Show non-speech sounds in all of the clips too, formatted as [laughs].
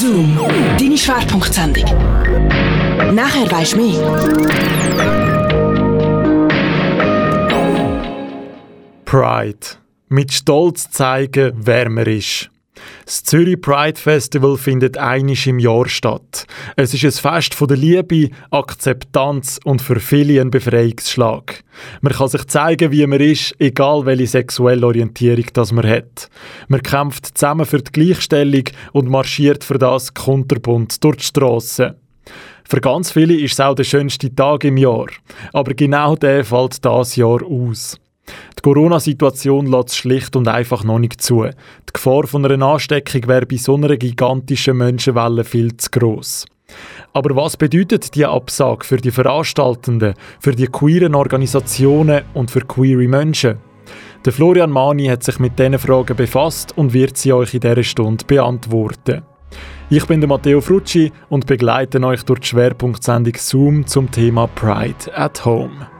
Zoom, deine Schwerpunktsendung. Nachher weisst du mehr. Pride. Mit Stolz zeigen, wer man ist. Das Zürich Pride Festival findet einisch im Jahr statt. Es ist ein Fest von der Liebe, Akzeptanz und für viele ein Befreiungsschlag. Man kann sich zeigen, wie man ist, egal welche sexuelle Orientierung das man hat. Man kämpft zusammen für die Gleichstellung und marschiert für das kunterbunt durch die Strassen. Für ganz viele ist es auch der schönste Tag im Jahr. Aber genau der fällt das Jahr aus. Die Corona-Situation lässt schlicht und einfach noch nicht zu. Die Gefahr von einer Ansteckung wäre bei so einer gigantischen Menschenwelle viel zu gross. Aber was bedeutet die Absage für die Veranstaltenden, für die queeren Organisationen und für queere Menschen? Der Florian Mani hat sich mit diesen Fragen befasst und wird sie euch in dieser Stunde beantworten. Ich bin der Matteo Frucci und begleite euch durch die Schwerpunktsendung Zoom zum Thema Pride at Home.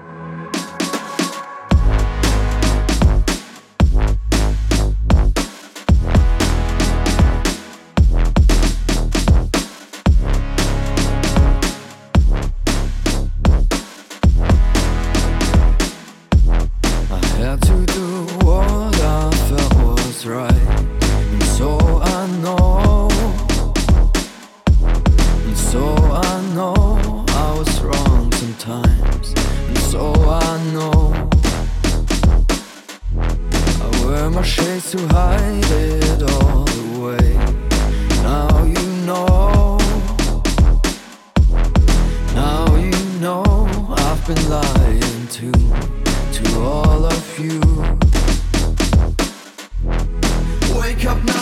Come up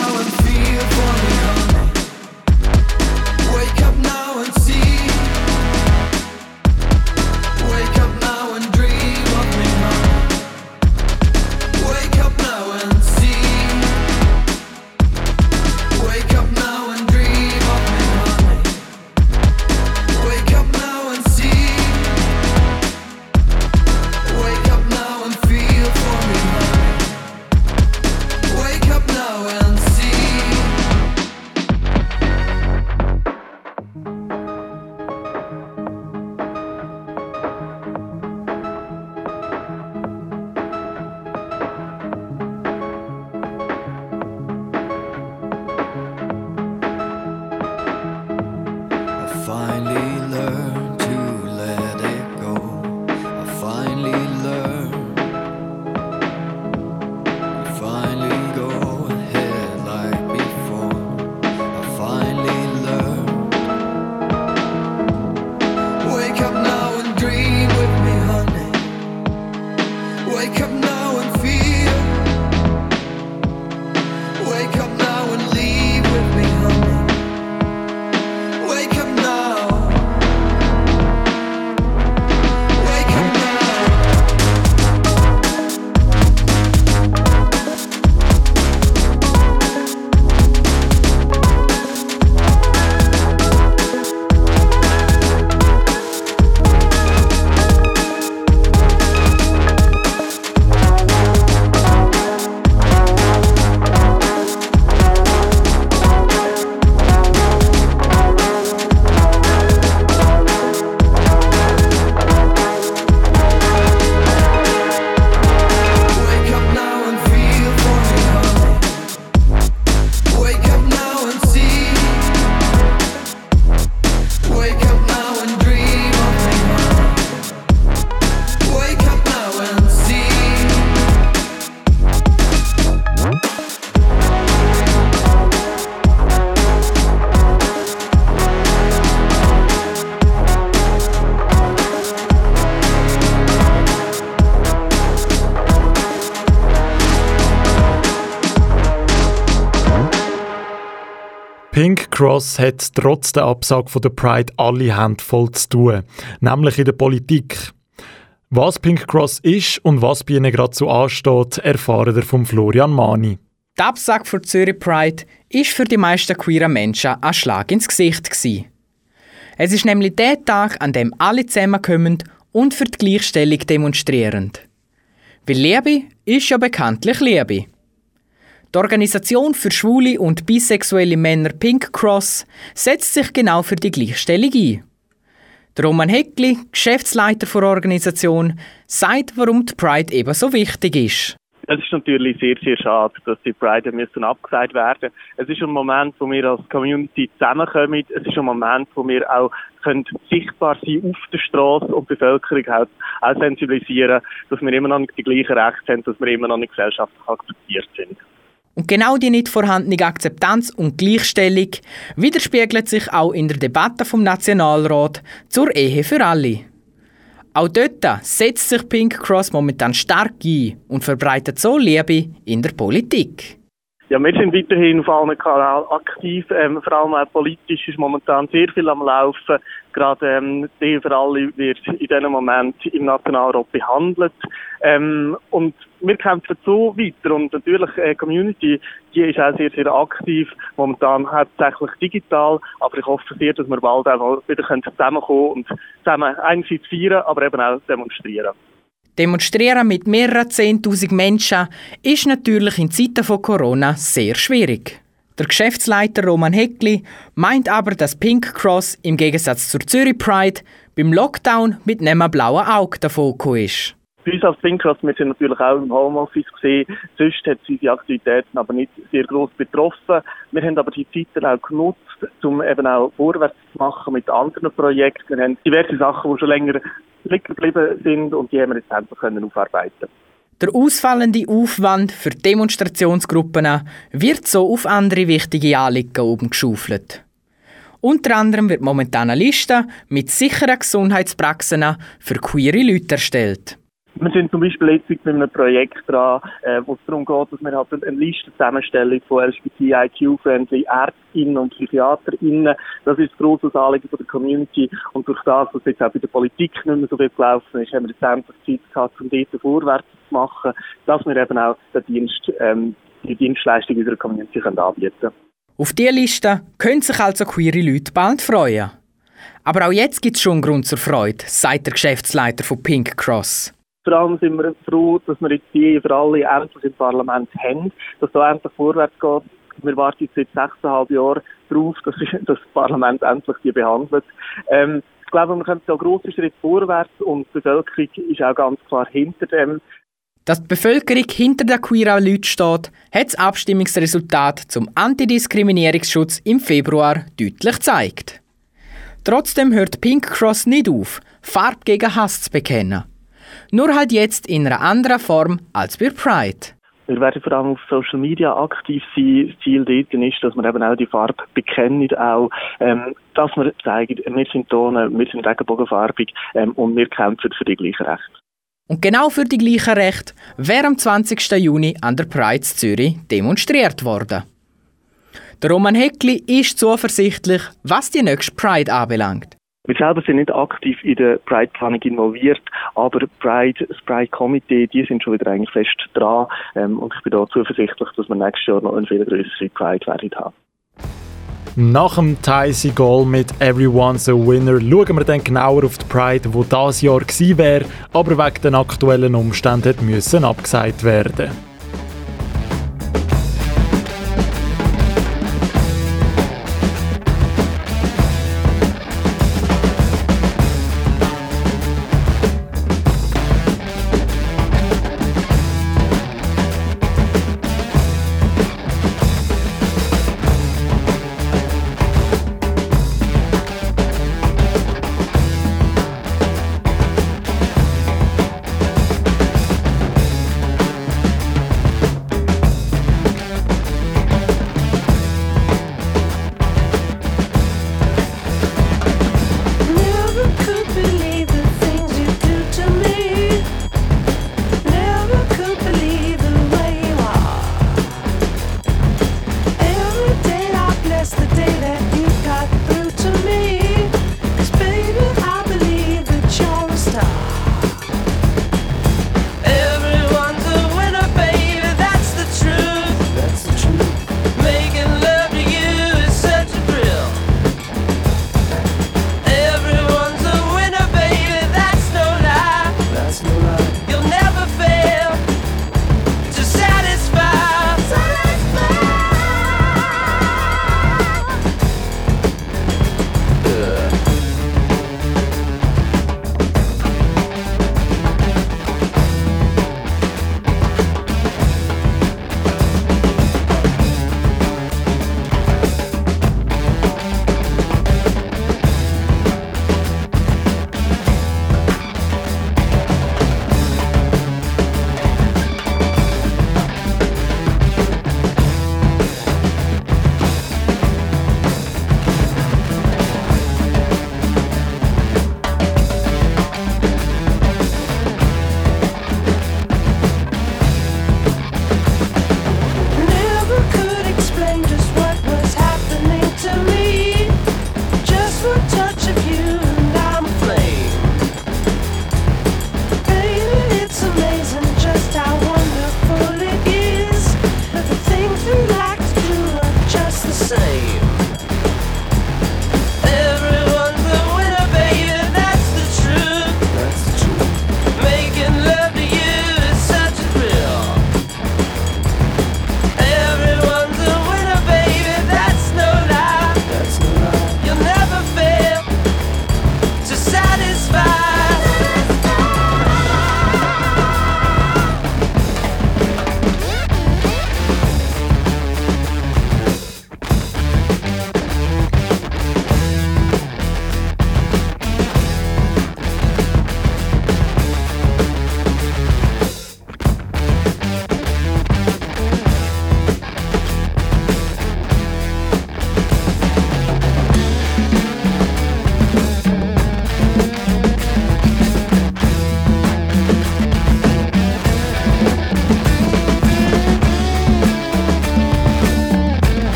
Cross hat trotz der Absage von der Pride alle Hände voll zu tun, nämlich in der Politik. Was Pink Cross ist und was bei ihnen gerade so ansteht, erfahren wir von Florian Mani. Die Absage für Zürich Pride ist für die meisten queeren Menschen ein Schlag ins Gesicht gewesen. Es ist nämlich der Tag, an dem alle zusammenkommen und für die Gleichstellung demonstrieren. Weil Liebe ist ja bekanntlich Liebe. Die Organisation für schwule und bisexuelle Männer Pink Cross setzt sich genau für die Gleichstellung ein. Roman Heckli, Geschäftsleiter der Organisation, sagt, warum die Pride eben so wichtig ist. Es ist natürlich sehr, sehr schade, dass die Pride müssen abgesagt werden. Es ist ein Moment, wo wir als Community zusammenkommen. Es ist ein Moment, wo wir auch können sichtbar sein auf der Straße und die Bevölkerung auch, auch sensibilisieren, dass wir immer noch nicht die gleichen Rechte haben, dass wir immer noch nicht gesellschaftlich akzeptiert sind. Und genau die nicht vorhandene Akzeptanz und Gleichstellung widerspiegelt sich auch in der Debatte vom Nationalrat zur Ehe für alle. Auch dort setzt sich Pink Cross momentan stark ein und verbreitet so Liebe in der Politik. Ja, wir sind weiterhin auf allen Kanälen aktiv. Ähm, vor allem auch politisch ist momentan sehr viel am Laufen. Gerade ähm, die für alle wird in diesem Moment im Nationalrat behandelt. Ähm, und wir kämpfen so weiter. Und natürlich, äh, Community, die ist auch sehr, sehr aktiv. Momentan hauptsächlich digital. Aber ich hoffe sehr, dass wir bald auch wieder zusammenkommen und zusammen einerseits feiern, aber eben auch demonstrieren. Demonstrieren mit mehreren Zehntausend Menschen ist natürlich in Zeiten von Corona sehr schwierig. Der Geschäftsleiter Roman Heckli meint aber, dass Pink Cross im Gegensatz zur Zürich Pride beim Lockdown mit einem blauen Auge davon ist. Bei uns als Pink Cross, wir sind natürlich auch im Homeoffice gesehen. Sonst hat es unsere Aktivitäten aber nicht sehr groß betroffen. Wir haben aber die Zeit auch genutzt, um eben auch vorwärts zu machen mit anderen Projekten. Wir haben diverse Sachen, die schon länger liegen geblieben sind und die haben wir jetzt endlich können aufarbeiten der ausfallende Aufwand für Demonstrationsgruppen wird so auf andere wichtige Anliegen oben geschaufelt. Unter anderem wird momentan eine Liste mit sicheren Gesundheitspraxen für queere Leute erstellt. Wir sind zum Beispiel jetzt mit einem Projekt dran, äh, wo es darum geht, dass wir halt eine Liste zusammenstellen von LGBTIQ-friendly Ärztinnen und PsychiaterInnen. Das ist ein grosses Anliegen von der Community. Und durch das, was jetzt auch bei der Politik nicht mehr so viel gelaufen ist, haben wir jetzt endlich Zeit gehabt, um dort vorwärts zu machen, dass wir eben auch den Dienst, ähm, die Dienstleistung unserer Community können anbieten können. Auf diese Liste können sich also queere Leute bald freuen. Aber auch jetzt gibt es schon Grund zur Freude, sagt der Geschäftsleiter von Pink Cross. Vor allem sind wir froh, dass wir jetzt die für alle endlich im Parlament haben, dass da endlich vorwärts geht. Wir warten seit sechseinhalb Jahren darauf, dass, [laughs] das Parlament endlich die behandelt. Ähm, ich glaube, wir können da grossen Schritt vorwärts und die Bevölkerung ist auch ganz klar hinter dem. Dass die Bevölkerung hinter den queeren Leuten steht, hat das Abstimmungsresultat zum Antidiskriminierungsschutz im Februar deutlich gezeigt. Trotzdem hört Pink Cross nicht auf, Farbe gegen Hass zu bekennen. Nur halt jetzt in einer anderen Form als bei Pride. Wir werden vor allem auf Social Media aktiv sein. Das Ziel dort ist, dass wir eben auch die Farbe bekennen, auch, ähm, dass wir zeigen, wir sind Tonen, wir sind regenbogenfarbig ähm, und wir kämpfen für die gleichen Rechte. Und genau für die gleichen Rechte wäre am 20. Juni an der Pride Zürich demonstriert worden. Der Roman Heckli ist zuversichtlich, was die nächste Pride anbelangt. Wir selber sind nicht aktiv in der Pride-Planung involviert, aber Pride, das Pride-Komitee, die sind schon wieder eigentlich fest dran ähm, und ich bin da zuversichtlich, dass wir nächstes Jahr noch eine viel größere Pride werden haben. Nach dem Tyson Goal mit Everyone's a Winner schauen wir dann genauer auf die Pride, wo das Jahr gewesen wäre, aber wegen den aktuellen Umständen müssen abgesagt werden.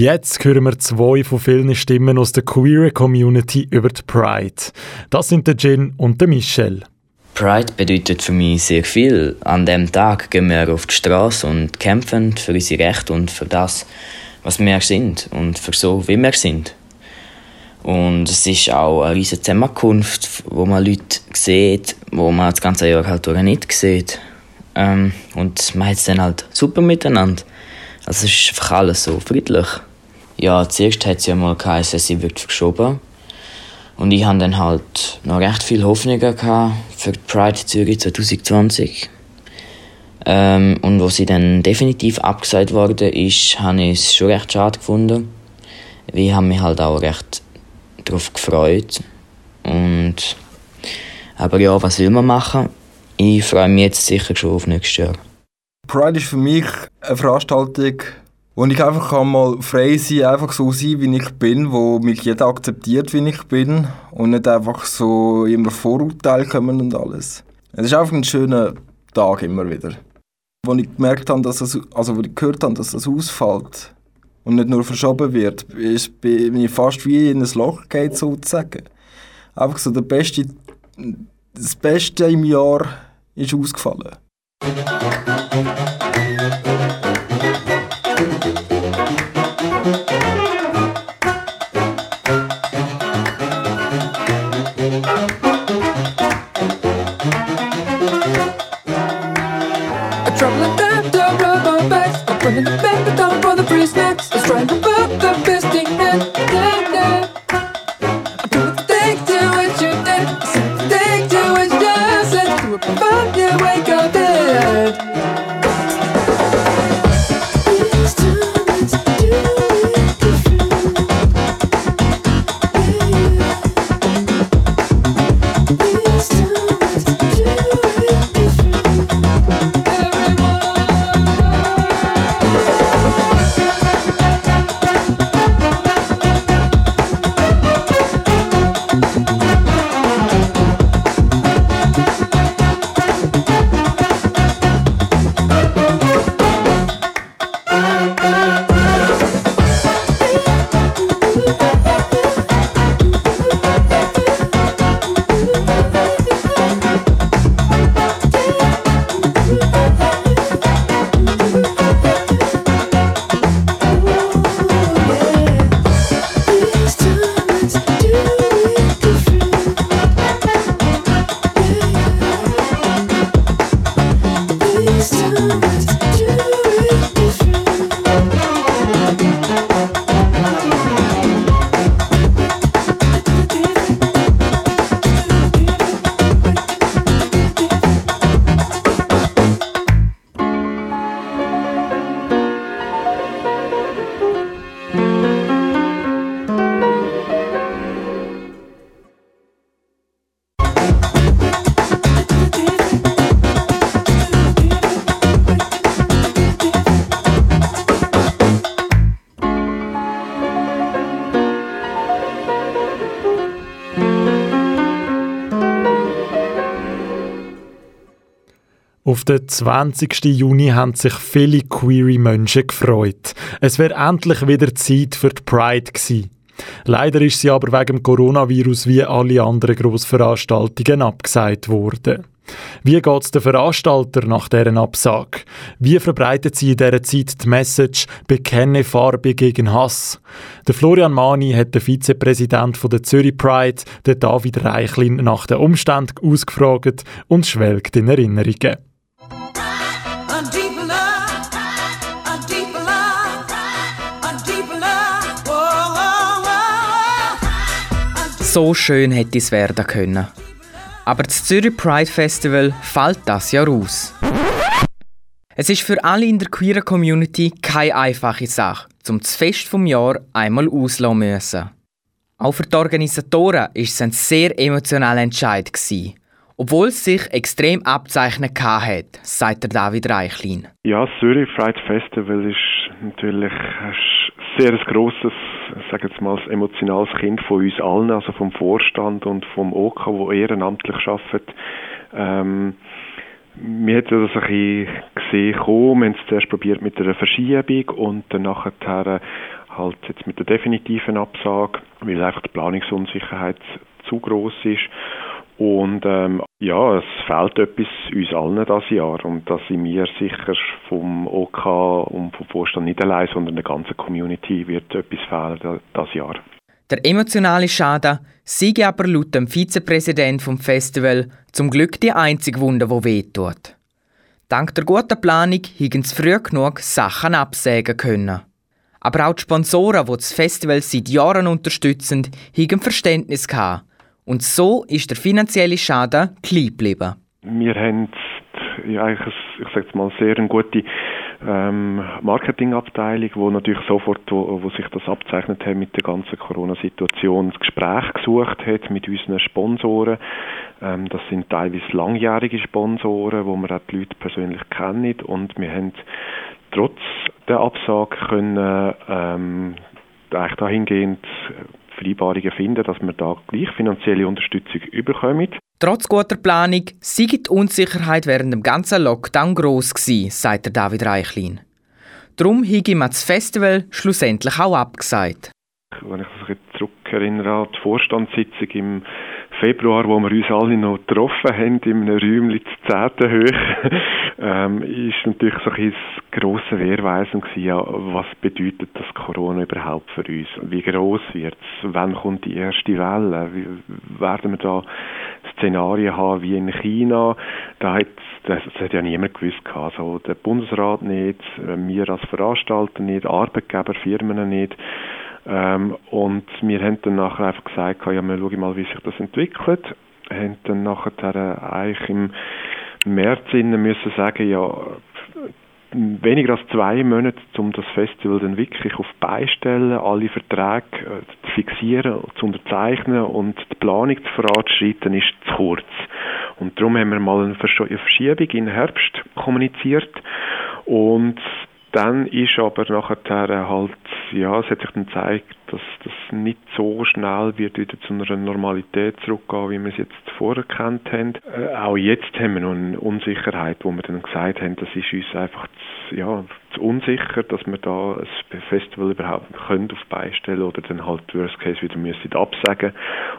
Jetzt hören wir zwei von vielen Stimmen aus der queer Community über die Pride. Das sind der Jin und der Michelle. Pride bedeutet für mich sehr viel. An dem Tag gehen wir auf die Straße und kämpfen für unsere Rechte und für das, was wir sind und für so, wie wir sind. Und es ist auch eine riesige Zusammenkunft, wo man Leute sieht, wo man das ganze Jahr halt nicht sieht. Ähm, und man hat es dann halt super miteinander. Also es ist einfach alles so friedlich. Ja, zuerst hat es ja mal geheißen, sie wird verschoben. Und ich hatte dann halt noch recht viel Hoffnungen für die Pride Zürich 2020. Ähm, und wo sie dann definitiv abgesagt wurde, ist, habe ich es schon recht schade gefunden. Ich habe mich halt auch recht darauf gefreut. Und, aber ja, was will man machen? Ich freue mich jetzt sicher schon auf nächstes Jahr. Pride ist für mich eine Veranstaltung, wo ich einfach mal frei sein kann, einfach so sein, wie ich bin, wo mich jeder akzeptiert, wie ich bin und nicht einfach so immer Vorurteile kommen und alles. Es ist einfach ein schöner Tag immer wieder. Als ich gemerkt habe, dass es, also als ich gehört habe, dass das ausfällt und nicht nur verschoben wird, ist, bin ich fast wie in ein Loch geht sozusagen. Einfach so der beste, das Beste im Jahr ist ausgefallen. Den 20. Juni haben sich viele queere Menschen gefreut. Es wäre endlich wieder Zeit für die Pride gewesen. Leider ist sie aber wegen Coronavirus wie alle anderen Grossveranstaltungen abgesagt worden. Wie geht es den Veranstalter nach deren Absage? Wie verbreitet sie in dieser Zeit die Message «Bekenne Farbe gegen Hass»? Der Florian Mani hat den Vizepräsident der Zürich Pride, den David Reichlin, nach den Umständen ausgefragt und schwelgt in Erinnerungen. So schön hätte es werden können. Aber das Zürich Pride Festival fällt das Jahr aus. Es ist für alle in der queeren Community keine einfache Sache, um das Fest vom Jahr einmal auslassen müssen. Auch für die Organisatoren war es ein sehr emotionaler Entscheid obwohl es sich extrem abzeichnet hat, sagt David Reichlin. Ja, das Zürich Pride Festival ist natürlich ein sehr grosses, sage jetzt mal, emotionales Kind von uns allen, also vom Vorstand und vom OK, wo ehrenamtlich arbeitet. Ähm, wir haben das ein bisschen gesehen, wir haben es zuerst probiert mit einer Verschiebung und dann nachher halt jetzt mit der definitiven Absage, weil einfach die Planungsunsicherheit zu groß ist. Und ähm, ja, es fehlt etwas uns allen das Jahr und da sind wir sicher vom OK und vom Vorstand nicht allein, sondern der ganzen Community wird etwas fehlen das Jahr. Der emotionale Schaden sei aber laut dem Vizepräsident vom Festival zum Glück die einzige Wunde, wo wehtut. Dank der guten Planung hiegen sie früh genug Sachen absägen können. Aber auch die Sponsoren, die das Festival seit Jahren unterstützen, haben Verständnis gehabt und so ist der finanzielle Schaden klein geblieben. Wir haben ja, eigentlich, ich sage mal, sehr eine gute ähm, Marketingabteilung, wo natürlich sofort, wo, wo sich das abzeichnet hat mit der ganzen Corona-Situation, das Gespräch gesucht hat mit unseren Sponsoren. Ähm, das sind teilweise langjährige Sponsoren, wo wir auch die Leute persönlich kennen und wir haben trotz der Absage können ähm, eigentlich dahingehend Vereinbarungen finden, dass wir da gleich finanzielle Unterstützung überkommen. Trotz guter Planung sei die Unsicherheit während dem ganzen Lockdown gross gewesen, sagt David Reichlin. Darum habe man das Festival schlussendlich auch abgesagt. Wenn ich mich zurückerinnere an die Vorstandssitzung im Februar, wo wir uns alle noch getroffen haben, in einem Räumchen zu 10. Höhe, ähm, ist natürlich so ein grosse Wehrweisung gewesen, was bedeutet das Corona überhaupt für uns? Wie groß wird es? Wann kommt die erste Welle? Wie, werden wir da Szenarien haben wie in China? Da hat, das, das hat ja niemand gewusst. Also der Bundesrat nicht, wir als Veranstalter nicht, Arbeitgeber, Firmen nicht. Ähm, und wir haben dann nachher einfach gesagt, ja, wir schauen mal, wie sich das entwickelt. Haben dann nachher äh, eigentlich im März müssen sagen, ja, weniger als zwei Monate, um das Festival dann wirklich auf Beistellen, alle Verträge äh, zu fixieren, zu unterzeichnen und die Planung zu voranschreiten, ist zu kurz. Und darum haben wir mal eine Verschiebung in Herbst kommuniziert und dann ist aber nachher halt, ja, es hat sich dann gezeigt, dass das nicht so schnell wird wieder zu einer Normalität zurückgehen, wie wir es jetzt vorher kennt haben. Äh, auch jetzt haben wir noch eine Unsicherheit, wo wir dann gesagt haben, das ist uns einfach zu, ja, zu unsicher, dass wir da ein Festival überhaupt können auf beistellen oder dann halt Worst Case wieder müssen absagen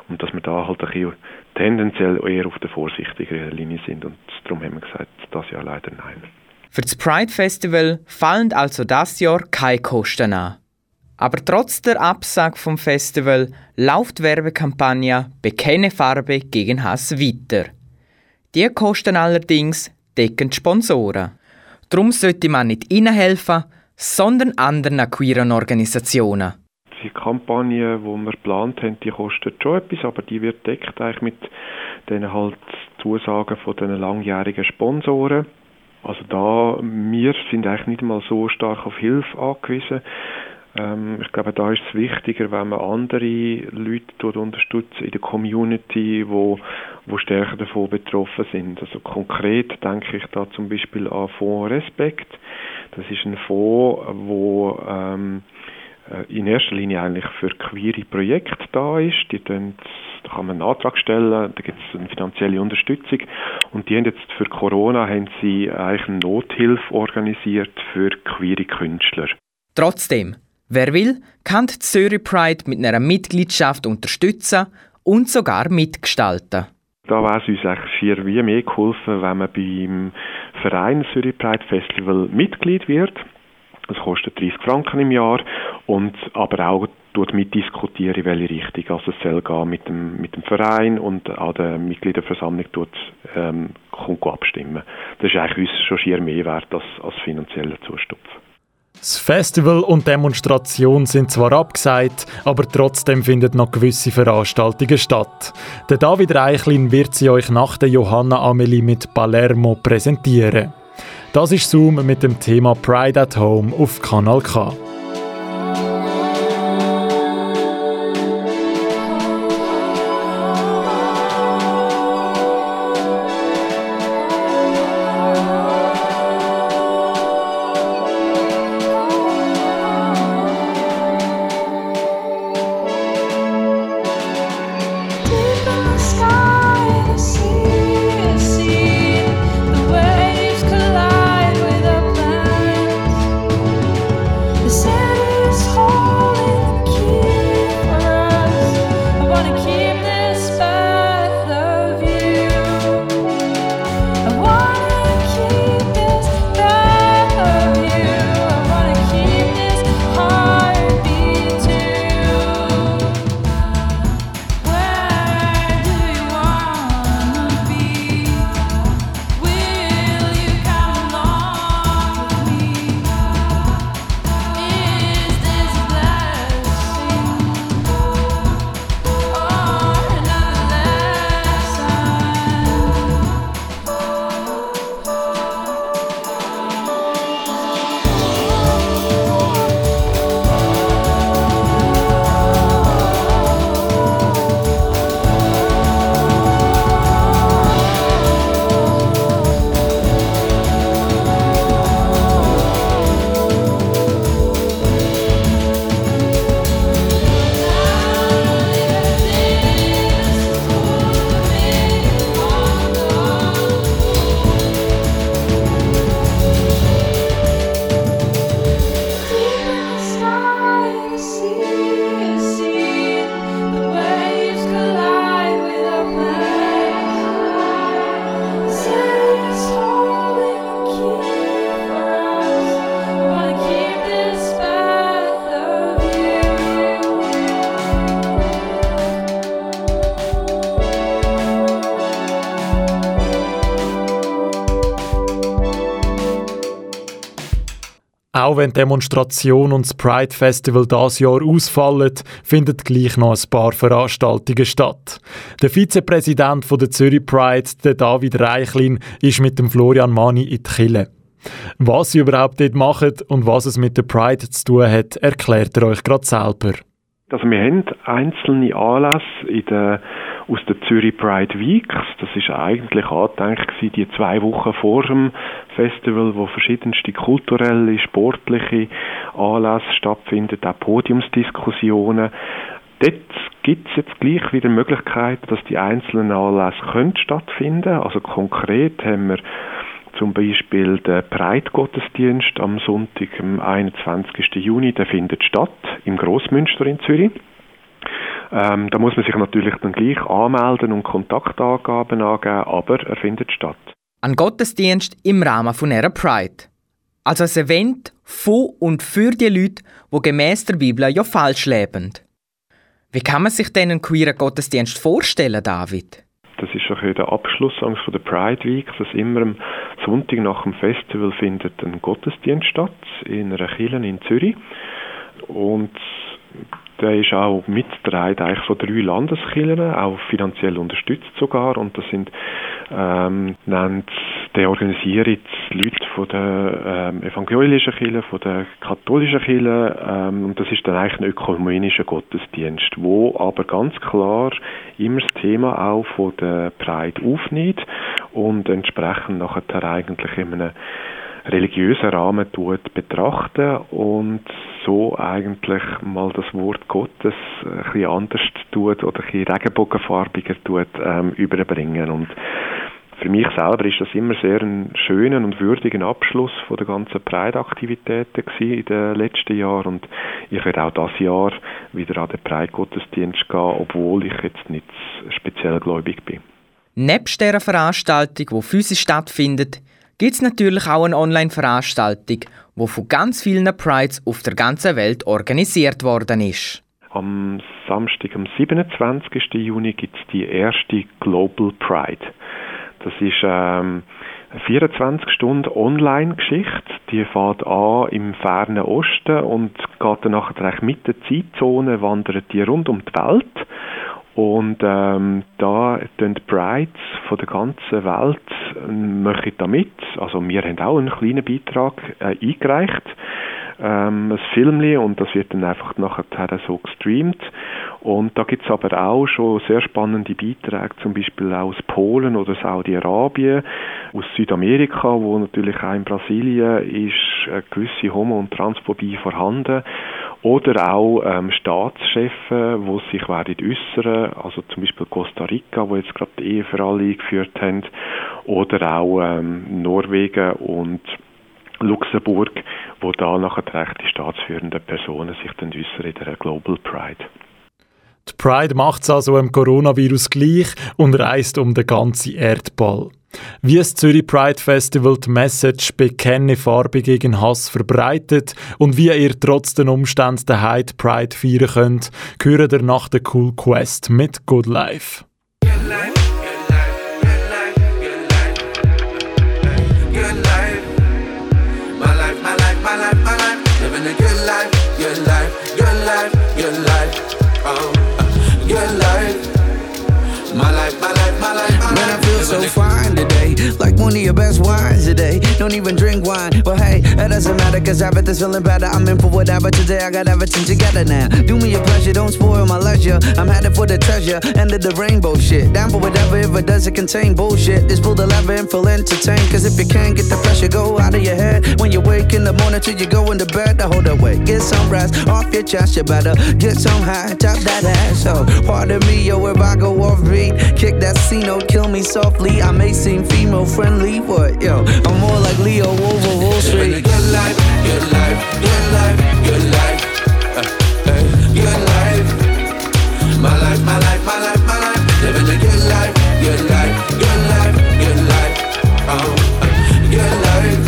und dass wir da halt ein bisschen tendenziell eher auf der vorsichtigeren Linie sind und darum haben wir gesagt, das ja leider nein. Für das Pride Festival fallen also das Jahr keine Kosten an. Aber trotz der Absage vom Festival läuft die Werbekampagne Bekenne Farbe gegen Hass weiter. Die Kosten allerdings decken die Sponsoren. Darum sollte man nicht ihnen helfen, sondern anderen queeren Organisationen. Die Kampagne, die wir geplant haben, die kostet schon etwas, aber die wird deckt eigentlich mit den halt Zusagen von den langjährigen Sponsoren. Also da, wir sind eigentlich nicht mal so stark auf Hilfe angewiesen. Ähm, ich glaube, da ist es wichtiger, wenn man andere Leute unterstützt in der Community, wo, wo stärker davon betroffen sind. Also konkret denke ich da zum Beispiel an Fonds Respekt. Das ist ein Fonds, wo ähm, äh, in erster Linie eigentlich für queere Projekte da ist. Die dann, da kann man einen Antrag stellen, da gibt es eine finanzielle Unterstützung und die haben jetzt für Corona haben sie eigentlich eine Nothilfe organisiert für queere Künstler. Trotzdem, wer will, kann die Zürich Pride mit einer Mitgliedschaft unterstützen und sogar mitgestalten. Da wäre es uns eigentlich viel wie mehr geholfen, wenn man beim Verein Zürich Pride Festival Mitglied wird. Das kostet 30 Franken im Jahr und aber auch dort mitdiskutieren, in welche Richtung also es soll gehen mit dem, mit dem Verein und an der Mitgliederversammlung dort ähm, abstimmen. Das ist eigentlich uns schon schier mehr wert als, als finanzieller Zustupf. Das Festival und Demonstration sind zwar abgesagt, aber trotzdem finden noch gewisse Veranstaltungen statt. Der David Reichlin wird sie euch nach der Johanna Amelie mit Palermo präsentieren. Das ist Zoom mit dem Thema Pride at Home auf Kanal K. Auch wenn Demonstration und das Pride Festival das Jahr ausfallen, finden gleich noch ein paar Veranstaltungen statt. Der Vizepräsident der Zürich Pride, der David Reichlin, ist mit dem Florian Mani in die Kille. Was sie überhaupt dort machen und was es mit der Pride zu tun hat, erklärt er euch gerade selber. Also wir haben einzelne Anlässe in der, aus der Zürich Pride Weeks. Das ist eigentlich angedenkt die zwei Wochen vor dem Festival, wo verschiedenste kulturelle, sportliche Anlässe stattfinden, auch Podiumsdiskussionen. Dort gibt es jetzt gleich wieder Möglichkeiten, dass die einzelnen Anlässe können stattfinden. Also konkret haben wir zum Beispiel der Breitgottesdienst am Sonntag, am 21. Juni, der findet statt im Großmünster in Zürich. Ähm, da muss man sich natürlich dann gleich anmelden und Kontaktangaben angeben, aber er findet statt. Ein Gottesdienst im Rahmen von einer Pride. Also ein Event von und für die Leute, die gemäß der Bibel ja falsch leben. Wie kann man sich denn einen queeren Gottesdienst vorstellen, David? Das ist auch der Abschluss von der Pride Week, dass immer am Sonntag nach dem Festival findet ein Gottesdienst statt in einer Kirche in Zürich. Und der ist auch mitgetragen eigentlich von drei Landeskirchen, auch finanziell unterstützt sogar. Und das sind, ähm, nennt, der organisiert Leute von der ähm, evangelischen Kirche, von der katholischen Kirche. Ähm, und das ist dann eigentlich ein ökumenischer Gottesdienst, wo aber ganz klar immer das Thema auch von der Pride aufnimmt und entsprechend nachher eigentlich in einem religiösen Rahmen tut betrachten und so eigentlich mal das Wort Gottes ein bisschen anders tut oder ein bisschen regenbogenfarbiger tut ähm, überbringen und für mich selber ist das immer sehr ein schöner und würdiger Abschluss von der ganzen Pride-Aktivitäten in den letzten Jahren und ich werde auch das Jahr wieder an den Pride-Gottesdienst gehen, obwohl ich jetzt nicht speziell gläubig bin. Nebst dieser Veranstaltung, die physisch stattfindet, gibt es natürlich auch eine Online-Veranstaltung, die von ganz vielen Prides auf der ganzen Welt organisiert worden ist. Am Samstag, am 27. Juni, gibt es die erste Global Pride. Das ist ähm, eine 24 Stunden Online-Geschichte. Die fährt an im fernen Osten und geht dann nachher mit der Zeitzone, wandert die rund um die Welt und ähm, da tun Brides von der ganzen Welt äh, machen da mit. Also wir haben auch einen kleinen Beitrag äh, eingereicht, ähm, ein Filmli und das wird dann einfach nachher so gestreamt. Und da gibt es aber auch schon sehr spannende Beiträge, zum Beispiel aus Polen oder Saudi-Arabien, aus Südamerika, wo natürlich auch in Brasilien ist eine gewisse Homo- und Transphobie vorhanden. Oder auch ähm, Staatschefs, die sich werden äußern, also zum Beispiel Costa Rica, wo jetzt gerade die Ehe für alle eingeführt haben, oder auch ähm, Norwegen und Luxemburg, wo da nachher die staatsführenden Personen sich dann äußern in der Global Pride. Die Pride macht es also im Coronavirus gleich und reist um den ganzen Erdball. Wie das Zürich Pride Festival die Message «Bekenne Farbe gegen Hass» verbreitet und wie ihr trotz den Umständen den Hyde Pride feiern könnt, hören ihr nach der Cool Quest mit Good Life. Like one of your best wines today. Don't even drink wine, but hey, that doesn't matter cause everything's feeling better. I'm in for whatever today. I got everything together now. Do me a pleasure, don't spoil my leisure. I'm headed for the treasure, end of the rainbow shit. Down for whatever if it doesn't contain bullshit. Just pull the lever and feel entertained. Cause if you can't get the pressure, go out of your head. When you wake in the morning till you go into bed, to hold away. Get some rest off your chest, you better get some high, top that ass. So, pardon me, yo, if I go off beat, kick that C note, oh, kill me softly. I may seem female friendly, but yo, I'm more like Leo over Wall Street. Good life, good life, good life, good life, uh, uh, life. My life, my life, my life, my life. Living a good life, life, life, life. Oh, uh, life.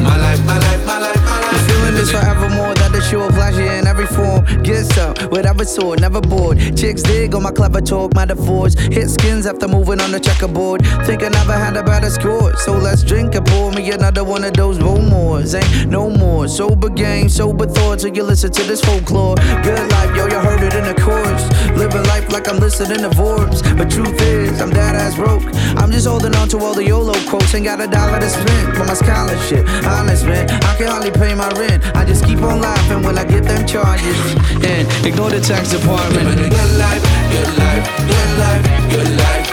My life, my life, my life, my life. The feeling is forevermore that the show of pleasure in every form. Kiss up. Whatever sort, never bored. Chicks dig on my clever talk, metaphors. Hit skins after moving on the checkerboard. Think I never had a better score. So let's drink and pour me another one of those Bowmores. Ain't no more. Sober game, sober thoughts. So you listen to this folklore. Good life, yo, you heard it in the chorus. Living life like I'm listening to Forbes. But truth is, I'm dead ass broke. I'm just holding on to all the YOLO quotes. Ain't got a dollar to spend for my scholarship. Honest, man, I can hardly pay my rent. I just keep on laughing when I get them charges. And ignore the tax department. Living a good life, good life, good life, good life.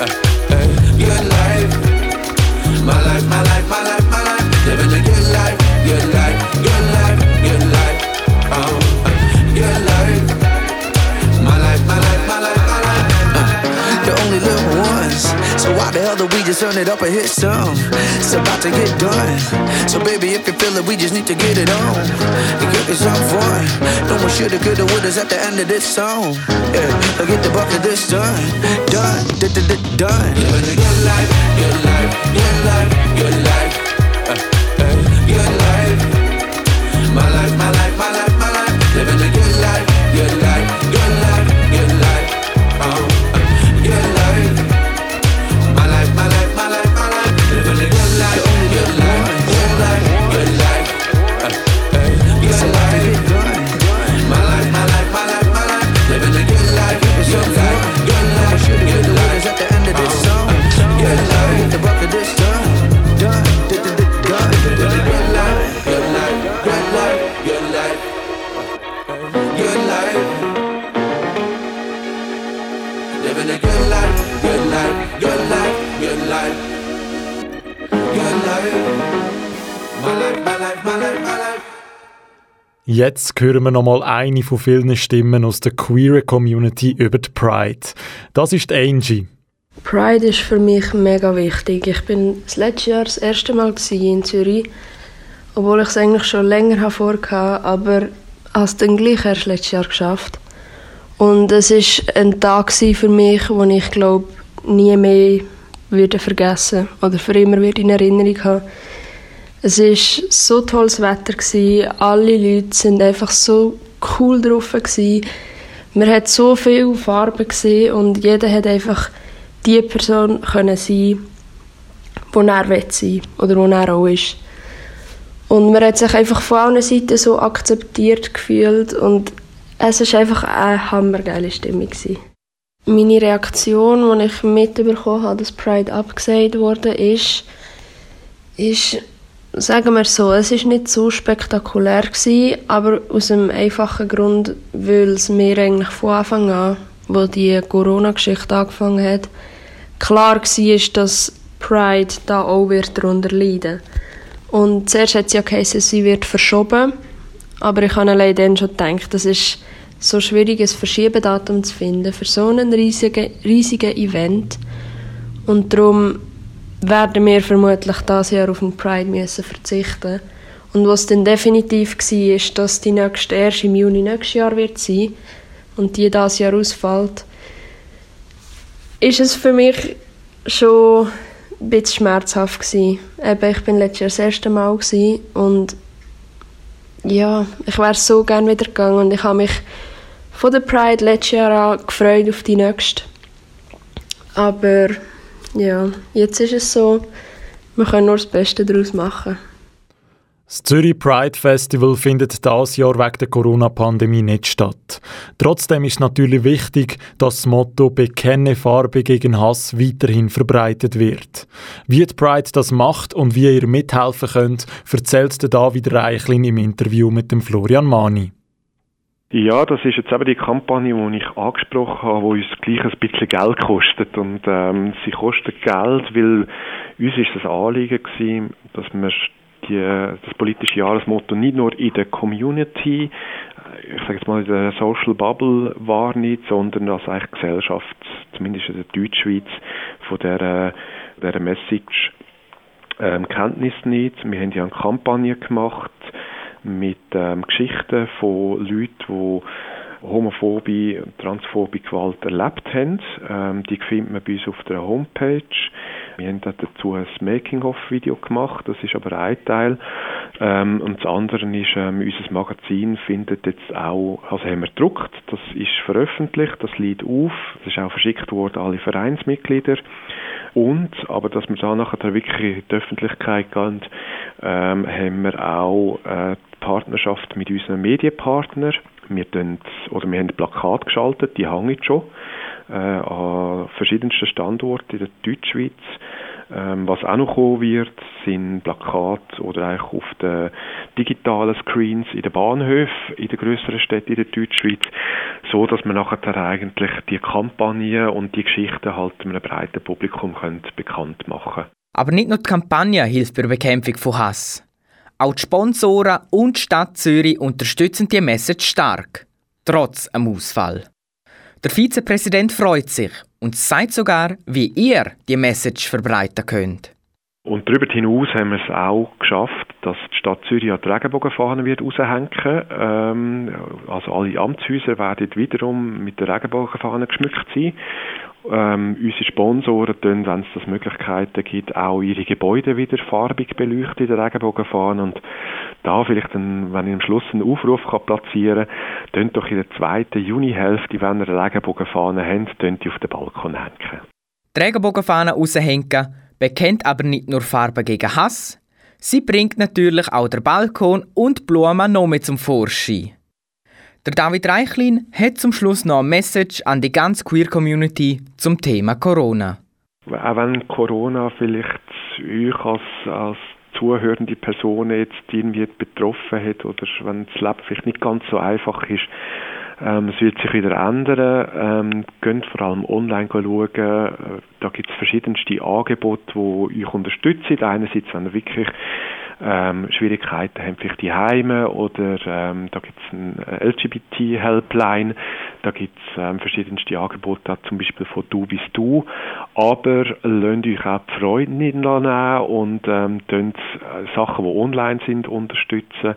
Uh, uh, good life. My life, my life, my life, my life. Living a good life, good life, good life, turn it up and hit some? It's about to get done. So baby, if you feel it, we just need to get it on and get it some fun. No one shoulda, coulda, wouldas at the end of this song. Yeah, so get the bucket this done, done, done, done, done. Good life, good life, good life, good life, uh, uh, good life. Jetzt hören wir nochmal eine von vielen Stimmen aus der queeren Community über die Pride. Das ist Angie. Pride ist für mich mega wichtig. Ich bin das letzte Jahr das erste Mal in Zürich, obwohl ich es eigentlich schon länger vorhatte, aber es dann gleich erst letztes Jahr geschafft. Und es ist ein Tag für mich, den ich glaube nie mehr würde vergessen oder für immer in Erinnerung haben. Es ist so tolles Wetter. Alle Leute sind einfach so cool drauf. Man hat so viele Farben gesehen und jeder hat einfach die Person können sein, wo er will sein oder wo er auch ist. Und man hat sich einfach von allen Seiten so akzeptiert gefühlt und es ist einfach eine hammergeile Stimmung. Meine Reaktion, als ich mitbekommen habe, dass Pride abgesagt wurde, ist, ist, sagen wir so, es ist nicht so spektakulär gewesen, aber aus einem einfachen Grund, weil es mir eigentlich von Anfang an, wo die Corona-Geschichte angefangen hat, klar war, dass Pride da auch wird darunter leiden Und zuerst hat es ja geheißen, sie wird verschoben, aber ich habe allein dann schon gedacht, das ist so schwierig, ein Verschiebedatum zu finden für so einen riesigen, riesigen Event. Und darum werden wir vermutlich dieses Jahr auf den Pride müssen verzichten Und was dann definitiv war, ist, dass die nächste erst im Juni nächstes Jahr wird sein und die dieses Jahr ausfällt, ist es für mich schon ein bisschen schmerzhaft gewesen. Eben, ich bin letztes Jahr das erste Mal gewesen und ja, ich wäre so gerne wieder gegangen und ich habe mich von der Pride letztes Jahr an gefreut auf die nächste. Aber ja, jetzt ist es so, wir können nur das Beste daraus machen. Das Zürich Pride Festival findet dieses Jahr wegen der Corona-Pandemie nicht statt. Trotzdem ist natürlich wichtig, dass das Motto «Bekenne Farbe gegen Hass» weiterhin verbreitet wird. Wie die Pride das macht und wie ihr mithelfen könnt, erzählt David Reichlin im Interview mit dem Florian Mani. Ja, das ist jetzt eben die Kampagne, die ich angesprochen habe, die uns gleich ein bisschen Geld kostet. Und ähm, sie kostet Geld, weil uns ist das Anliegen gewesen, dass wir die, das politische Jahresmotto nicht nur in der Community, ich sage jetzt mal in der Social Bubble wahrnimmt, sondern dass eigentlich Gesellschaft, zumindest in der Deutschschweiz, von dieser, dieser Message ähm, Kenntnis nimmt. Wir haben ja eine Kampagne gemacht mit ähm, Geschichten von Leuten, die homophobe und transphobe Gewalt erlebt haben. Ähm, die findet man bei uns auf der Homepage. Wir haben dazu ein Making-of-Video gemacht, das ist aber ein Teil. Ähm, und das andere ist, ähm, unser Magazin findet jetzt auch, also haben wir gedruckt, das ist veröffentlicht, das liegt auf, das ist auch verschickt worden an alle Vereinsmitglieder. Und, aber dass wir da nachher wirklich in die Öffentlichkeit gehen, ähm, haben wir auch äh, Partnerschaft mit unseren Medienpartnern. Wir, tun, oder wir haben ein Plakat geschaltet, die hängen schon äh, an verschiedensten Standorten in der Deutschschweiz. Ähm, was auch noch kommen wird, sind Plakate oder eigentlich auf den digitalen Screens in den Bahnhöfen in den größeren Städten in der Deutschschweiz, so dass man nachher eigentlich die Kampagne und die Geschichten halt einem breiten Publikum bekannt machen Aber nicht nur die Kampagne hilft bei der Bekämpfung von Hass. Auch die Sponsoren und die Stadt Zürich unterstützen die Message stark, trotz einem Ausfall. Der Vizepräsident freut sich und sagt sogar, wie ihr die Message verbreiten könnt. Und darüber hinaus haben wir es auch geschafft, dass die Stadt Zürich an die Regenbogenfahne wird raushängen. Ähm, also alle Amtshäuser werden wiederum mit der Regenbogenfahne geschmückt sein. Ähm, unsere Sponsoren tun, wenn es das Möglichkeiten gibt, auch ihre Gebäude wieder farbig beleuchten in der Regenbogenfahne. Und da vielleicht, dann, wenn ich am Schluss einen Aufruf kann platzieren kann, doch in der zweiten Junihälfte, wenn ihr eine Regenbogenfahne habt, die auf den Balkon hängen. Die Regenbogenfahne raushängen bekennt aber nicht nur Farben gegen Hass, sie bringt natürlich auch der Balkon und Blumen noch mit zum Vorschein. Der David Reichlin hat zum Schluss noch eine Message an die ganze Queer-Community zum Thema Corona. Auch wenn Corona vielleicht euch als, als zuhörende Person jetzt irgendwie betroffen hat oder wenn das Leben vielleicht nicht ganz so einfach ist, ähm, es wird sich wieder ändern. Ähm, geht vor allem online schauen. Äh, da gibt es verschiedenste Angebote, die euch unterstützen. Einerseits, wenn ihr wirklich ähm, Schwierigkeiten haben, vielleicht die Heime oder ähm, da gibt es eine LGBT-Helpline, da gibt es ähm, verschiedenste Angebote, zum Beispiel von Du bis Du, aber lasst euch auch die Freude nicht nehmen und ähm, äh, Sachen, die online sind, unterstützen.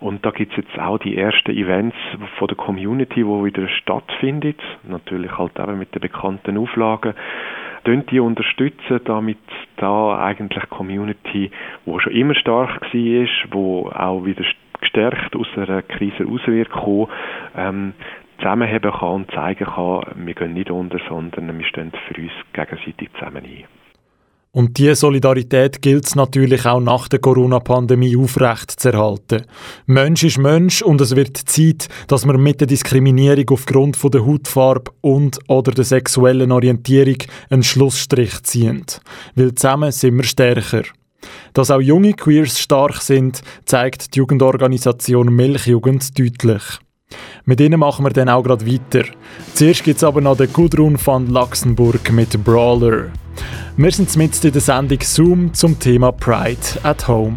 Und da gibt es jetzt auch die ersten Events von der Community, wo wieder stattfindet, natürlich halt eben mit den bekannten Auflagen die unterstützen, damit da eigentlich Community, wo schon immer stark war, wo auch wieder gestärkt aus einer Krise raus ähm, zusammenheben kann und zeigen kann, wir gehen nicht unter, sondern wir stehen für uns gegenseitig zusammen ein. Und diese Solidarität gilt es natürlich auch nach der Corona-Pandemie aufrecht zu erhalten. Mensch ist Mensch und es wird Zeit, dass wir mit der Diskriminierung aufgrund von der Hautfarbe und oder der sexuellen Orientierung einen Schlussstrich ziehen. Weil zusammen sind wir stärker. Dass auch junge Queers stark sind, zeigt die Jugendorganisation Milchjugend deutlich. Mit ihnen machen wir dann auch gerade weiter. Zuerst gibt es aber noch den Gudrun van Luxemburg mit Brawler. Wir sind mit in der Sendung Zoom zum Thema Pride at Home.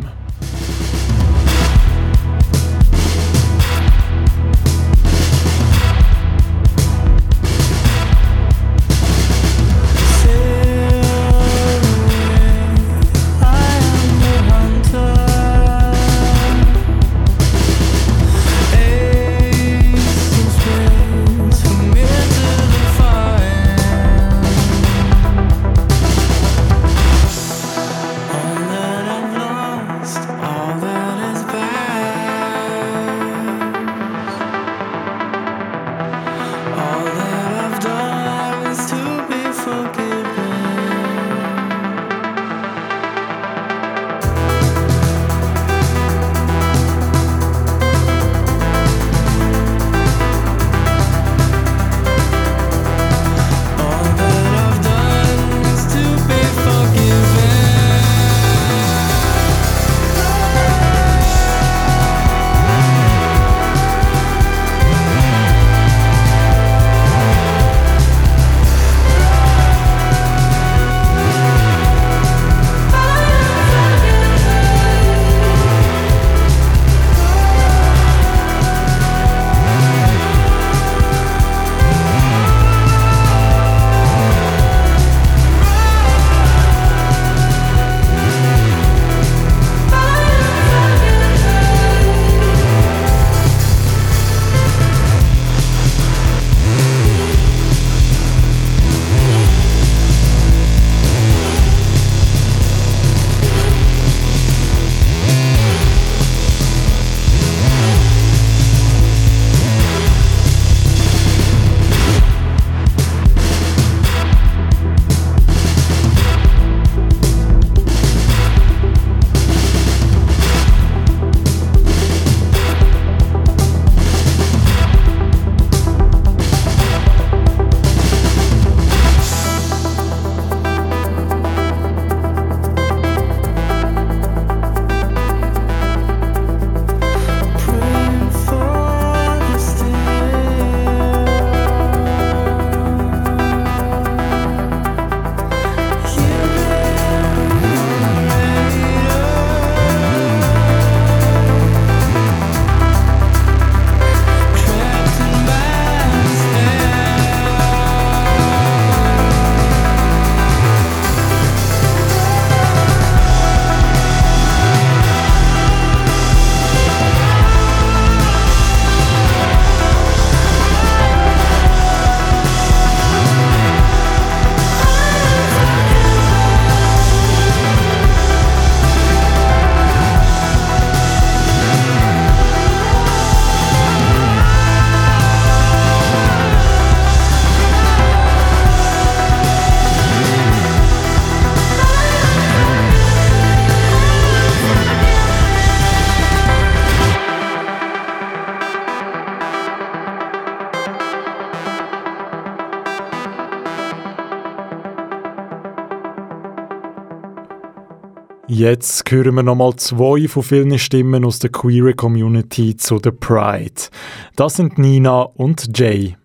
Jetzt hören wir nochmal zwei von vielen Stimmen aus der queer Community zu der Pride. Das sind Nina und Jay.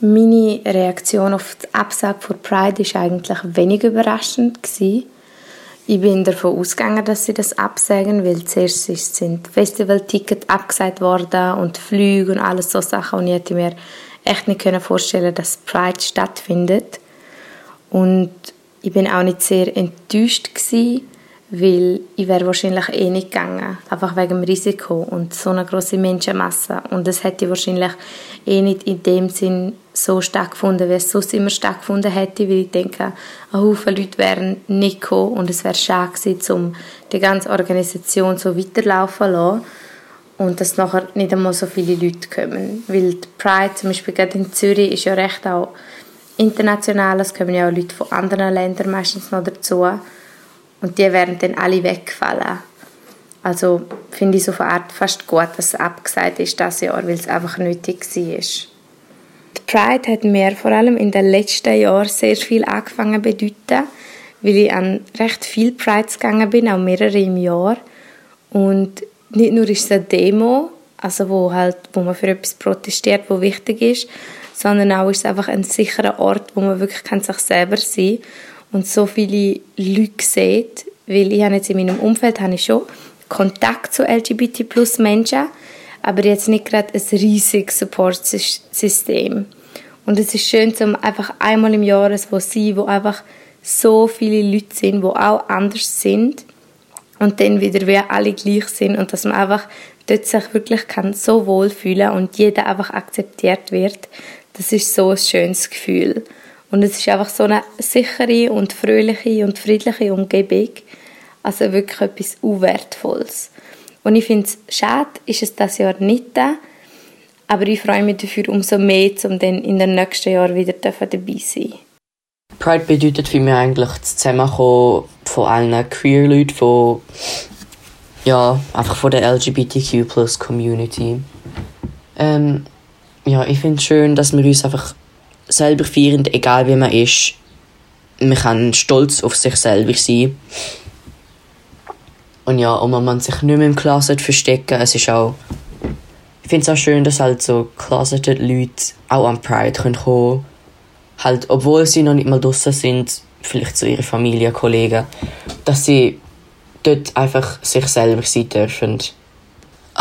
Meine Reaktion auf die Absage von Pride war eigentlich wenig überraschend. Ich bin davon ausgegangen, dass sie das absagen, weil zuerst sind Festivaltickets abgesagt worden und Flüge und alles so Sachen und ich hätte mir echt nicht vorstellen dass Pride stattfindet. Und ich bin auch nicht sehr enttäuscht gewesen, weil ich wäre wahrscheinlich eh nicht gegangen, einfach wegen dem Risiko und so eine große Menschenmasse. Und das hätte wahrscheinlich eh nicht in dem Sinn so stattgefunden, wie es sonst immer stattgefunden hätte, weil ich denke, ein Haufen Leute wären nicht gekommen und es wäre schade gewesen, um die ganze Organisation so weiterlaufen zu lassen und dass nachher nicht einmal so viele Leute kommen, weil die Pride zum Beispiel gerade in Zürich ist ja recht auch international, es kommen ja auch Leute von anderen Ländern meistens noch dazu und die wären dann alle weggefallen. Also finde ich so von Art fast gut, dass es abgesagt ist das Jahr, weil es einfach nötig war. Die Pride hat mir vor allem in den letzten Jahren sehr viel angefangen zu bedeuten, weil ich an recht viele Prides gegangen bin, auch mehrere im Jahr. Und nicht nur ist es eine Demo, also wo, halt, wo man für etwas protestiert, wo wichtig ist, sondern auch ist es einfach ein sicherer Ort, wo man wirklich kann sich selber sein kann und so viele Leute sieht, weil ich habe jetzt in meinem Umfeld habe ich schon Kontakt zu LGBT Menschen, aber jetzt nicht gerade ein riesiges Support-System. Und es ist schön, um einfach einmal im Jahr wo sein, wo einfach so viele Leute sind, wo auch anders sind und dann wieder wie alle gleich sind und dass man einfach dort sich wirklich kann so wohl fühlen und jeder einfach akzeptiert wird. Das ist so ein schönes Gefühl. Und es ist einfach so eine sichere und fröhliche und friedliche Umgebung. Also wirklich etwas Unwertvolles. Und ich finde es schade, ist es das Jahr nicht da. Aber ich freue mich dafür umso mehr, um dann in den nächsten Jahren wieder dabei sein. Pride bedeutet für mich eigentlich das Zusammenkommen von allen queer Leuten, von, ja, einfach von der LGBTQ plus Community. Ähm, ja, ich finde es schön, dass wir uns einfach selber feiern, egal wie man ist. Man kann stolz auf sich selber sein. Und ja, und man muss sich nicht mehr im Closet verstecken. Es ist auch... Ich finde es auch schön, dass halt so closeted Leute auch am Pride kommen können. Halt, obwohl sie noch nicht mal draußen sind, vielleicht zu ihrer Familie, Kollegen, dass sie dort einfach sich selber sein dürfen.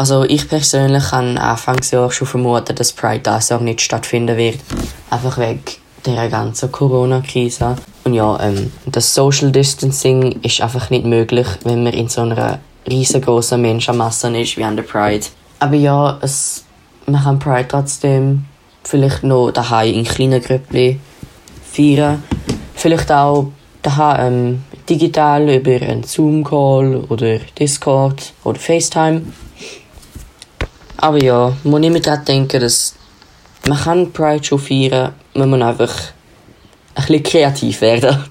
Also ich persönlich habe Anfangsjahr schon vermutet, dass Pride dieses Jahr nicht stattfinden wird. Einfach wegen der ganzen Corona-Krise. Und ja, ähm, das Social Distancing ist einfach nicht möglich, wenn man in so einer riesengroßen Menschenmasse ist wie an der Pride. Aber ja, es, man kann Pride trotzdem vielleicht noch daheim in kleinen Grüppchen feiern. Vielleicht auch daheim ähm, digital über einen Zoom-Call oder Discord oder FaceTime. Aber ja, muss immer daran denken, dass man kann Pride schon feiern, man muss einfach ein bisschen kreativ werden.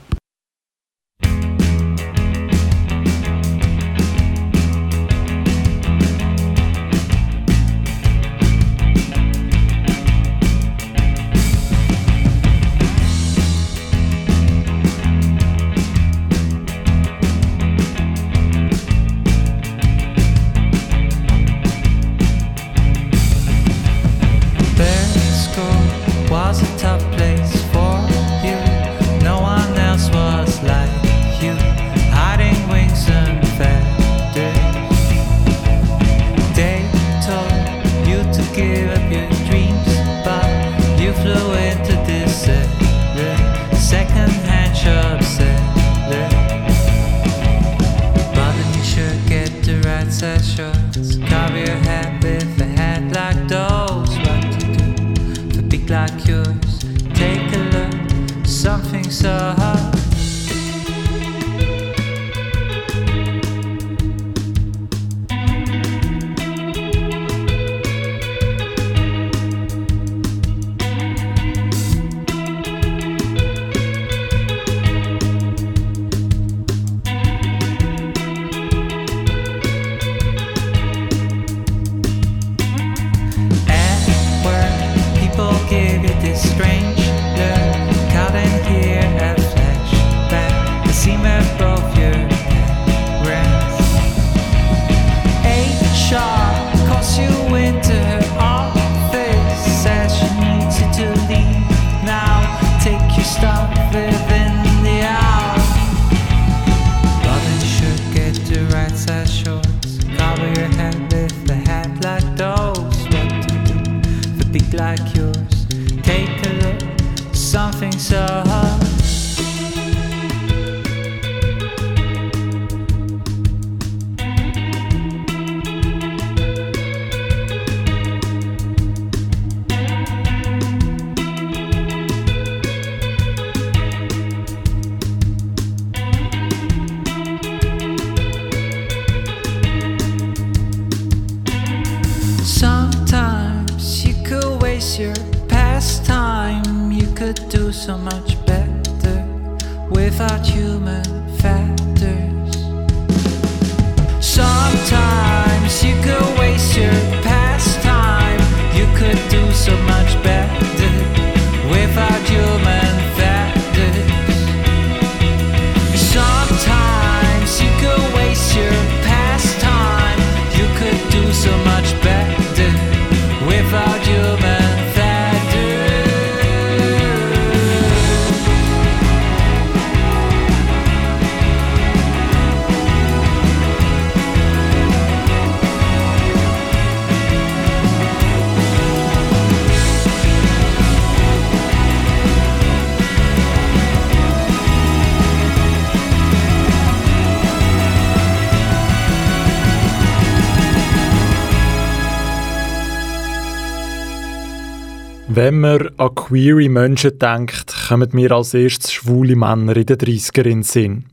Wenn man an queere Menschen denkt, kommen mir als erstes schwule Männer in den 30er in Sinn.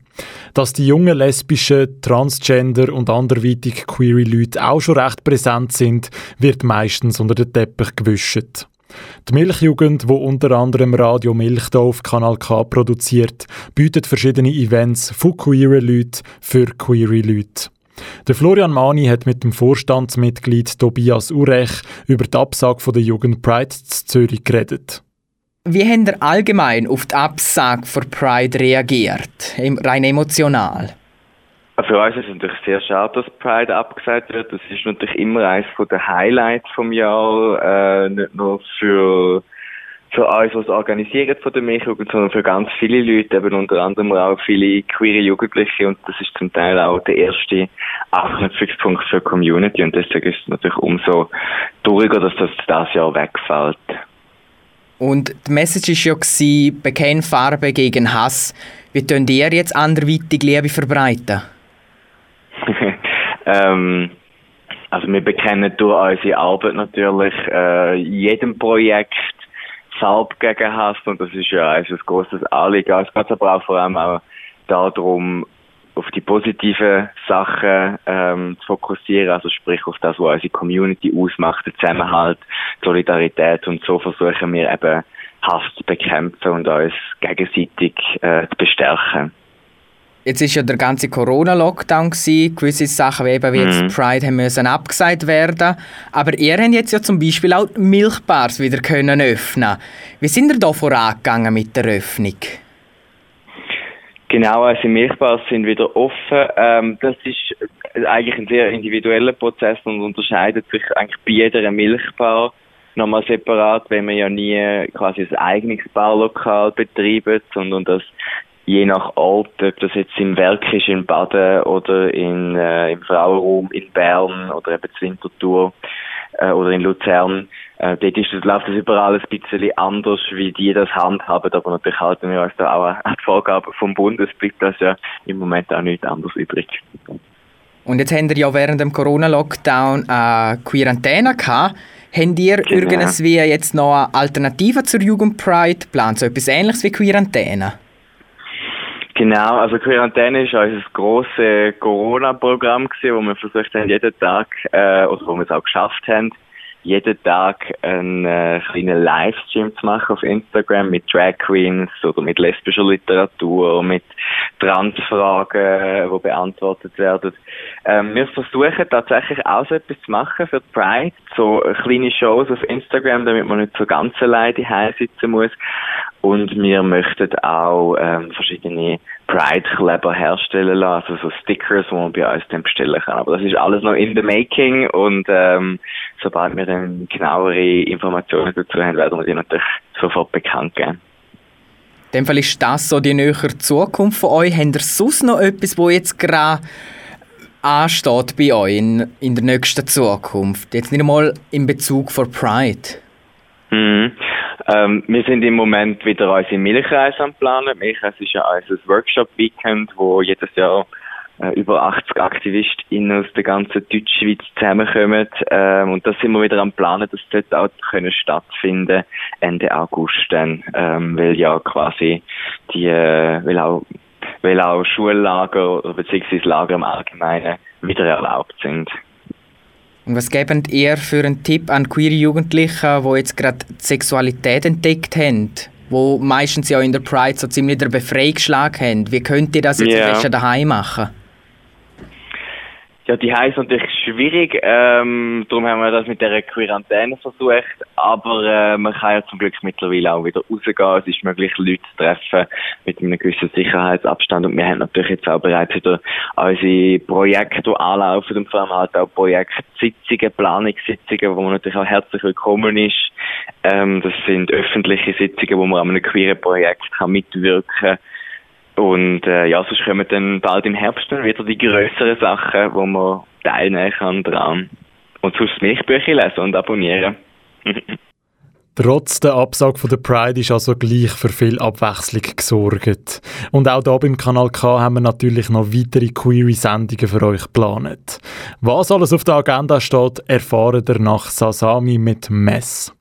Dass die jungen lesbischen, transgender und anderweitig queere Leute auch schon recht präsent sind, wird meistens unter den Teppich gewischt. Die Milchjugend, wo unter anderem Radio Milch hier auf Kanal K produziert, bietet verschiedene Events von queeren Leuten für queere Leute. Der Florian Mani hat mit dem Vorstandsmitglied Tobias Urech über die Absage von der Jugend Pride zu Zürich geredet. Wie haben ihr allgemein auf die Absage für Pride reagiert? Rein emotional. Für uns ist es natürlich sehr schade, dass Pride abgesagt wird. Das ist natürlich immer eines der Highlights vom Jahr, äh, nicht nur für für uns, was organisieren von der Milchjugend, sondern für ganz viele Leute, eben unter anderem auch viele queere Jugendliche und das ist zum Teil auch der erste Anknüpfungspunkt für die Community und deswegen ist es natürlich umso trauriger, dass das das Jahr wegfällt. Und die Message war ja, gewesen, bekenn Farbe gegen Hass. Wie könnt ihr jetzt anderweitig Liebe verbreiten? [laughs] ähm, also wir bekennen durch unsere Arbeit natürlich äh, jedem Projekt Farbe gegen Hass und das ist ja also ein grosses Anliegen. Es geht aber vor allem auch darum, auf die positiven Sachen ähm, zu fokussieren, also sprich auf das, was unsere Community ausmacht, den Zusammenhalt, Solidarität und so versuchen wir eben Hass zu bekämpfen und uns gegenseitig äh, zu bestärken. Jetzt ist ja der ganze Corona-Lockdown gsi, gewisse Sachen wie eben wie jetzt Mhm. Pride haben müssen abgesagt werden. Aber ihr habt jetzt ja zum Beispiel auch die Milchbars wieder können öffnen. Wie sind ihr da vorangegangen mit der Öffnung? Genau, also die Milchbars sind wieder offen. Ähm, das ist eigentlich ein sehr individueller Prozess und unterscheidet sich eigentlich bei jeder Milchbar nochmal separat, wenn man ja nie quasi ein eigenes Barlokal betreibt, sondern das je nach Ort, ob das jetzt im Werk ist in Baden oder in, äh, im Frauenraum in Bern oder eben in Winterthur äh, oder in Luzern, äh, dort ist das, läuft das überall ein bisschen anders, wie die das handhaben, aber natürlich halten wir uns da auch an die Vorgaben vom Bund, es bleibt das ja im Moment auch nichts anderes übrig. Und jetzt habt ihr ja während dem Corona-Lockdown eine Quarantäne gehabt. Habt ihr Genau. irgendwie jetzt noch eine Alternative zur Jugend Pride geplant? So etwas ähnliches wie Quarantäne? Genau, also Quarantäne ist unser grosses Corona-Programm gewesen, wo wir versucht haben, jeden Tag, äh, oder wo wir es auch geschafft haben, jeden Tag einen äh, kleinen Livestream zu machen auf Instagram mit Drag Queens oder mit lesbischer Literatur, mit Transfragen, die beantwortet werden. Ähm, wir versuchen tatsächlich auch so etwas zu machen für die Pride, so äh, kleine Shows auf Instagram, damit man nicht so ganz alleine daheim sitzen muss. Und wir möchten auch ähm, verschiedene Pride-Kleber herstellen lassen, also so Stickers, die man bei uns dann bestellen kann. Aber das ist alles noch in the making und ähm, sobald wir dann genauere Informationen dazu haben, werden wir die natürlich sofort bekannt geben. In dem Fall ist das so die nähere Zukunft von euch. Habt ihr sonst noch etwas, wo jetzt gerade ansteht bei euch in, in der nächsten Zukunft? Jetzt nicht einmal in Bezug vor Pride. Mhm. Ähm, wir sind im Moment wieder unsere Milchreise am Planen. Milchreise ist ja unser Workshop-Weekend, wo jedes Jahr äh, über 80 AktivistInnen aus der ganzen Deutschschweiz zusammenkommen. Ähm, und da sind wir wieder am Planen, dass das auch können stattfinden Ende August dann, ähm, weil ja quasi die, äh, weil auch, weil auch Schullager oder beziehungsweise Lager im Allgemeinen wieder erlaubt sind. Und was geben ihr für einen Tipp an queere Jugendliche, die jetzt gerade die Sexualität entdeckt haben? Wo meistens ja in der Pride so ziemlich der Befreiungsschlag haben. Wie könnt ihr das jetzt Ja. am besten daheim machen? Ja, die ist natürlich schwierig, ähm, darum haben wir das mit der Quarantäne versucht, aber äh, man kann ja zum Glück mittlerweile auch wieder rausgehen, es ist möglich, Leute zu treffen mit einem gewissen Sicherheitsabstand und wir haben natürlich jetzt auch bereits wieder unsere Projekte, die anlaufen und vor allem halt auch Projektsitzungen, Planungssitzungen, wo man natürlich auch herzlich willkommen ist. Ähm, das sind öffentliche Sitzungen, wo man an einem queeren Projekt kann mitwirken kann. Und äh, ja, sonst kommen dann bald im Herbst dann wieder die grösseren Sachen, wo man teilnehmen kann dran. Und sonst Milchbücher lesen und abonnieren. [laughs] Trotz der Absage von der Pride ist also gleich für viel Abwechslung gesorgt. Und auch hier beim Kanal K haben wir natürlich noch weitere Query-Sendungen für euch geplant. Was alles auf der Agenda steht, erfahren ihr nach Sasami mit Mess.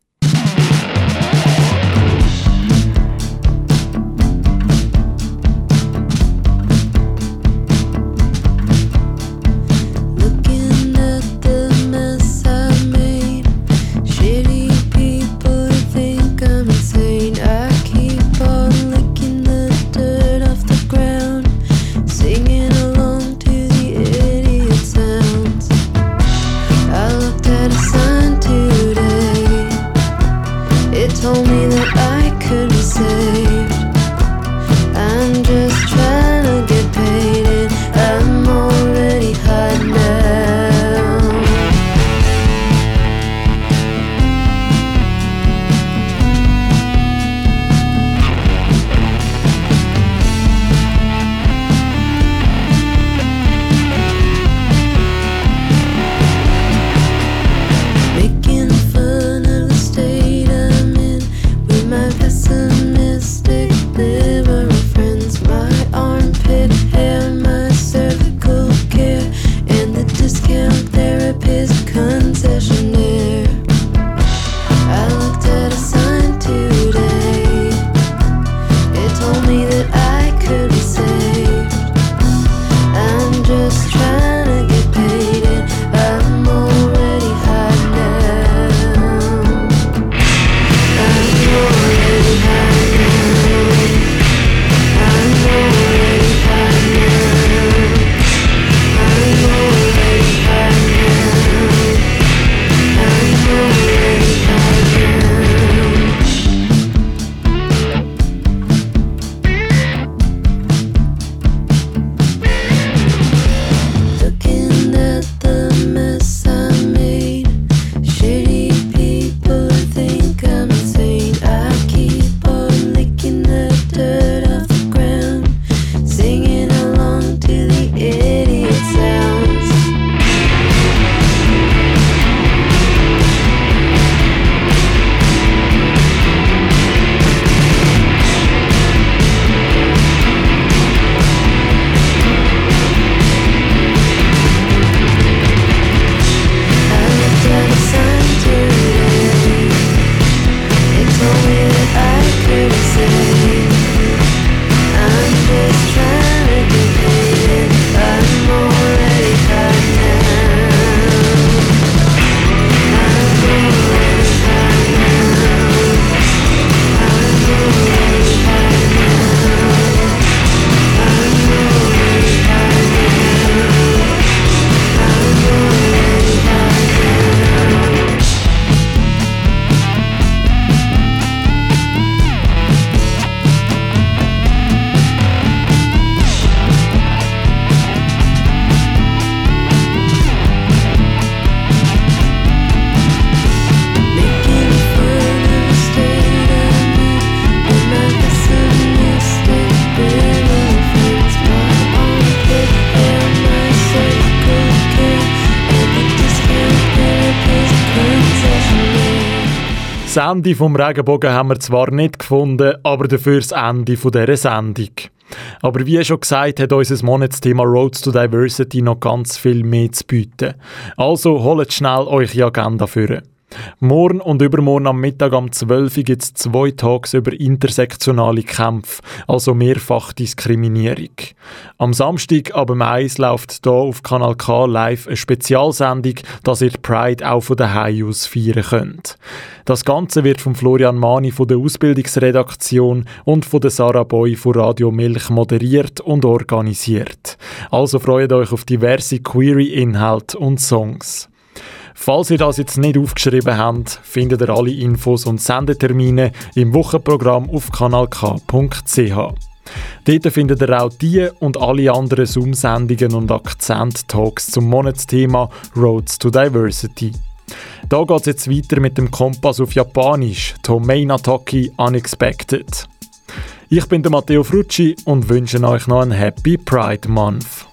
Ende vom Regenbogen haben wir zwar nicht gefunden, aber dafür das Ende dieser Sendung. Aber wie schon gesagt, hat unser Monatsthema Roads to Diversity noch ganz viel mehr zu bieten. Also holt schnell eure Agenda für. Morgen und übermorgen am Mittag um 12 Uhr gibt es zwei Talks über intersektionale Kämpfe, also Mehrfachdiskriminierung. Am Samstag ab dem 1 läuft hier auf Kanal K live eine Spezialsendung, dass ihr Pride auch von daheim aus feiern könnt. Das Ganze wird von Florian Mani von der Ausbildungsredaktion und von der Sarah Boy von Radio Milch moderiert und organisiert. Also freut euch auf diverse Query-Inhalte und Songs. Falls ihr das jetzt nicht aufgeschrieben habt, findet ihr alle Infos und Sendetermine im Wochenprogramm auf kanalk.ch. Dort findet ihr auch die und alle anderen Zoom-Sendungen und Akzent-Talks zum Monatsthema Roads to Diversity. Da geht es jetzt weiter mit dem Kompass auf Japanisch, Tomei Nataki Unexpected. Ich bin der Matteo Frucci und wünsche euch noch einen Happy Pride Month.